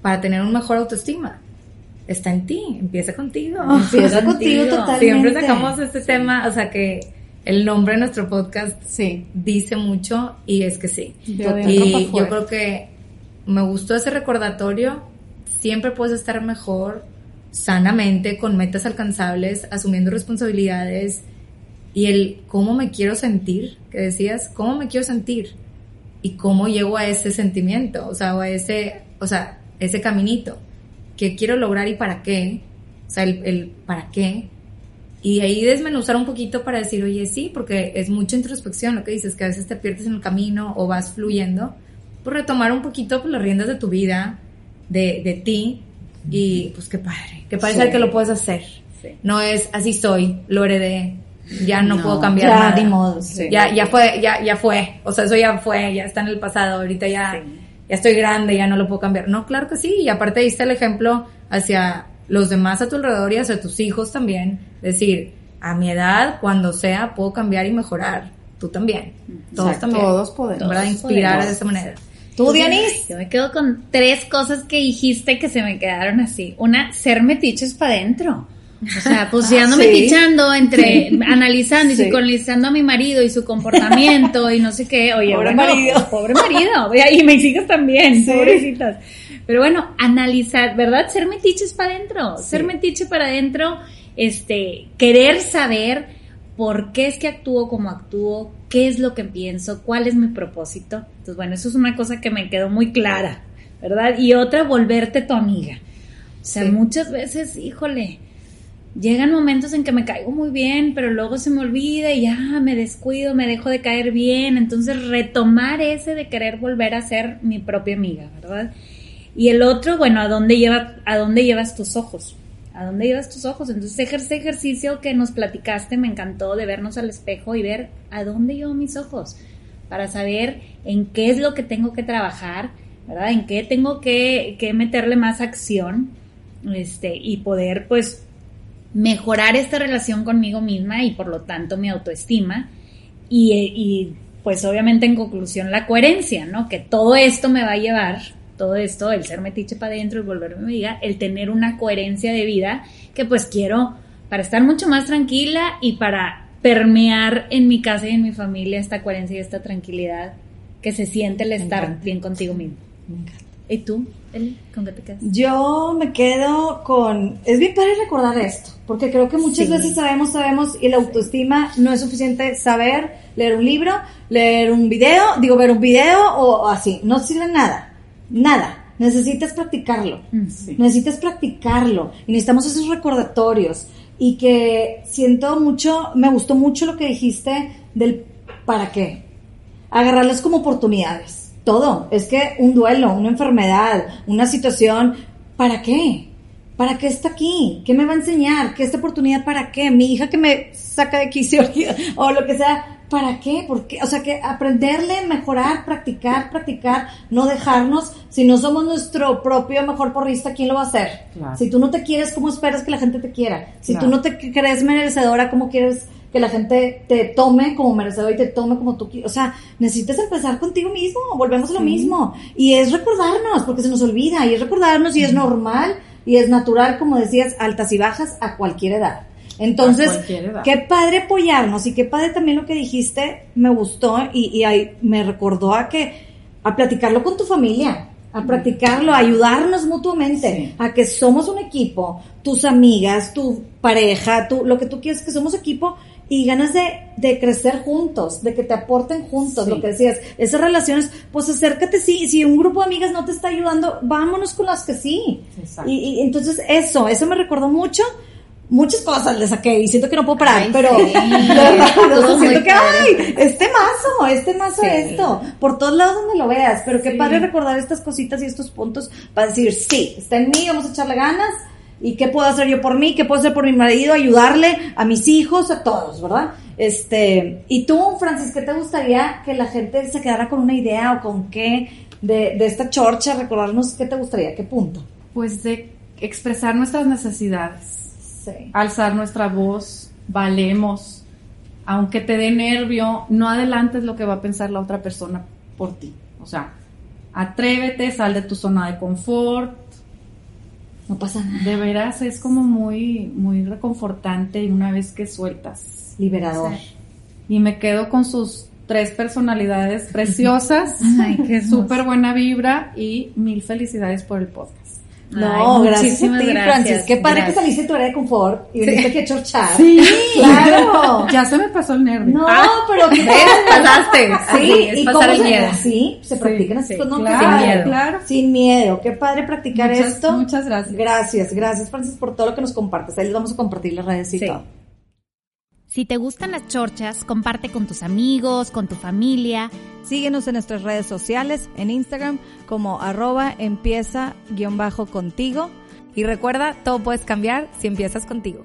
para tener un mejor autoestima. Está en ti, empieza contigo. empieza contigo totalmente. Siempre sacamos este tema, o sea que el nombre de nuestro podcast sí. dice mucho y es que sí. y yo creo que me gustó ese recordatorio. Siempre puedes estar mejor, sanamente, con metas alcanzables, asumiendo responsabilidades y el cómo me quiero sentir, que decías, cómo me quiero sentir y cómo llego a ese sentimiento, o sea, a ese, o sea, ese caminito, qué quiero lograr y para qué, o sea, el, el para qué, y ahí desmenuzar un poquito para decir, oye, sí, porque es mucha introspección lo que dices, que a veces te pierdes en el camino o vas fluyendo, pues retomar un poquito pues, las riendas de tu vida, de, de ti, y pues qué padre, qué padre que lo puedes hacer. No es así soy, lo heredé, ya no, puedo cambiar ya, nada. Modo, ya, ya fue, ya, ya fue, o sea, eso ya fue, ya está en el pasado, ahorita ya, ya estoy grande, ya no lo puedo cambiar. No, claro que sí, y aparte diste el ejemplo hacia los demás a tu alrededor y hacia tus hijos también. Decir, a mi edad, cuando sea, puedo cambiar y mejorar. Tú también. Todos también. Todos podemos. Para inspirar de esa manera. ¿Tú, Dianis? Yo me quedo con tres cosas que dijiste que se me quedaron así. Una, ser metiches para adentro. O sea, (laughs) pues ya no metichando entre analizando y psicoanalizando a mi marido y su comportamiento y no sé qué. Oye, pobre marido. Pobre marido. Y mis hijas también, pobrecitas. Pero bueno, analizar, ¿verdad? Ser metiches para adentro, ser metiche para adentro, este, querer saber por qué es que actúo como actúo, qué es lo que pienso, cuál es mi propósito. Entonces, bueno, eso es una cosa que me quedó muy clara, ¿verdad? Y otra, volverte tu amiga. O sea, muchas veces, híjole, llegan momentos en que me caigo muy bien, pero luego se me olvida y ya me descuido, me dejo de caer bien. Entonces, retomar ese de querer volver a ser mi propia amiga, ¿verdad? Y el otro, bueno, ¿a dónde, lleva, ¿a dónde llevas tus ojos? ¿A dónde llevas tus ojos? Entonces, ese ejercicio que nos platicaste me encantó de vernos al espejo y ver a dónde llevo mis ojos para saber en qué es lo que tengo que trabajar, ¿verdad? En qué tengo que, que meterle más acción este, y poder, pues, mejorar esta relación conmigo misma y por lo tanto mi autoestima y, y pues obviamente en conclusión la coherencia, ¿no? Que todo esto me va a llevar todo esto, el ser metiche para adentro y volverme amiga, el tener una coherencia de vida que pues quiero para estar mucho más tranquila y para permear en mi casa y en mi familia esta coherencia y esta tranquilidad que se siente el estar bien contigo mismo. Me encanta. ¿Y tú, Eli, con qué te quedas? Yo me quedo con... Es bien padre recordar esto, porque creo que muchas veces sabemos, sabemos, y la autoestima no es suficiente saber, leer un libro, leer un video, digo, ver un video o así, no sirve nada nada. Necesitas practicarlo. Mm, necesitas practicarlo. Y necesitamos esos recordatorios. Y que siento mucho, me gustó mucho lo que dijiste del para qué. Agarrarlas como oportunidades. Todo. Es que un duelo, una enfermedad, una situación, ¿para qué? ¿Para qué está aquí? ¿Qué me va a enseñar? ¿Qué esta oportunidad para qué? Mi hija que me saca de quicio (laughs) o lo que sea, ¿Para qué? Porque, o sea, que aprenderle, mejorar, practicar, practicar, no dejarnos. Si no somos nuestro propio mejor porrista, ¿quién lo va a hacer? Si tú no te quieres, ¿cómo esperas que la gente te quiera? Si tú no te crees merecedora, ¿cómo quieres que la gente te tome como merecedor y te tome como tú quieres? O sea, necesitas empezar contigo mismo, volvemos a lo mismo. Y es recordarnos, porque se nos olvida, y es recordarnos y es normal y es natural, como decías, altas y bajas a cualquier edad. Entonces, qué padre apoyarnos y qué padre también lo que dijiste me gustó y, y ahí me recordó a que a platicarlo con tu familia, a practicarlo, a ayudarnos mutuamente, Sí. a que somos un equipo, tus amigas, tu pareja, tú, lo que tú quieres que somos equipo y ganas de, de crecer juntos, de que te aporten juntos, Sí. lo que decías, esas relaciones, pues acércate, sí, si un grupo de amigas no te está ayudando, vámonos con las que sí. Y, y entonces eso, eso me recordó mucho. Muchas cosas le saqué y siento que no puedo parar, Ay, pero sí. de verdad, o sea, Estuvo muy siento que, padre. ay, este mazo, este mazo Sí. esto, por todos lados donde lo veas, pero qué Sí. padre recordar estas cositas y estos puntos para decir, sí, está en mí, vamos a echarle ganas, y qué puedo hacer yo por mí, qué puedo hacer por mi marido, ayudarle a mis hijos, a todos, ¿verdad? Este, y tú, Francis, ¿qué te gustaría que la gente se quedara con una idea o con qué de, de esta chorcha, recordarnos qué te gustaría, qué punto? Pues de expresar nuestras necesidades. Sí. alzar nuestra voz, valemos, aunque te dé nervio, no adelantes lo que va a pensar la otra persona por ti. O sea, atrévete, sal de tu zona de confort. No pasa nada. De veras es como muy, muy reconfortante y una vez que sueltas. Liberador. Y me quedo con sus tres personalidades preciosas, (laughs) Ay, qué hermoso. súper buena vibra y mil felicidades por el podcast. No, Ay, gracias a ti, gracias, Francis. Qué padre gracias. que saliste de tu área de confort y viniste aquí a chorchar. Sí, claro. (laughs) Ya se me pasó el nervio. No, Ah, pero qué. (laughs) Pasaste. Sí, Así, es y pasar cómo el se, miedo. Sí, se practican así, sí, pues no, claro, padre. miedo. claro. Sin miedo, qué padre practicar Muchas- esto. muchas gracias. Gracias, gracias, Francis, por todo lo que nos compartes. Ahí les vamos a compartir las redes y Sí. todo. Si te gustan las chorchas, comparte con tus amigos, con tu familia. Síguenos en nuestras redes sociales, en Instagram como arroba empieza guion bajo contigo. Y recuerda, todo puedes cambiar si empiezas contigo.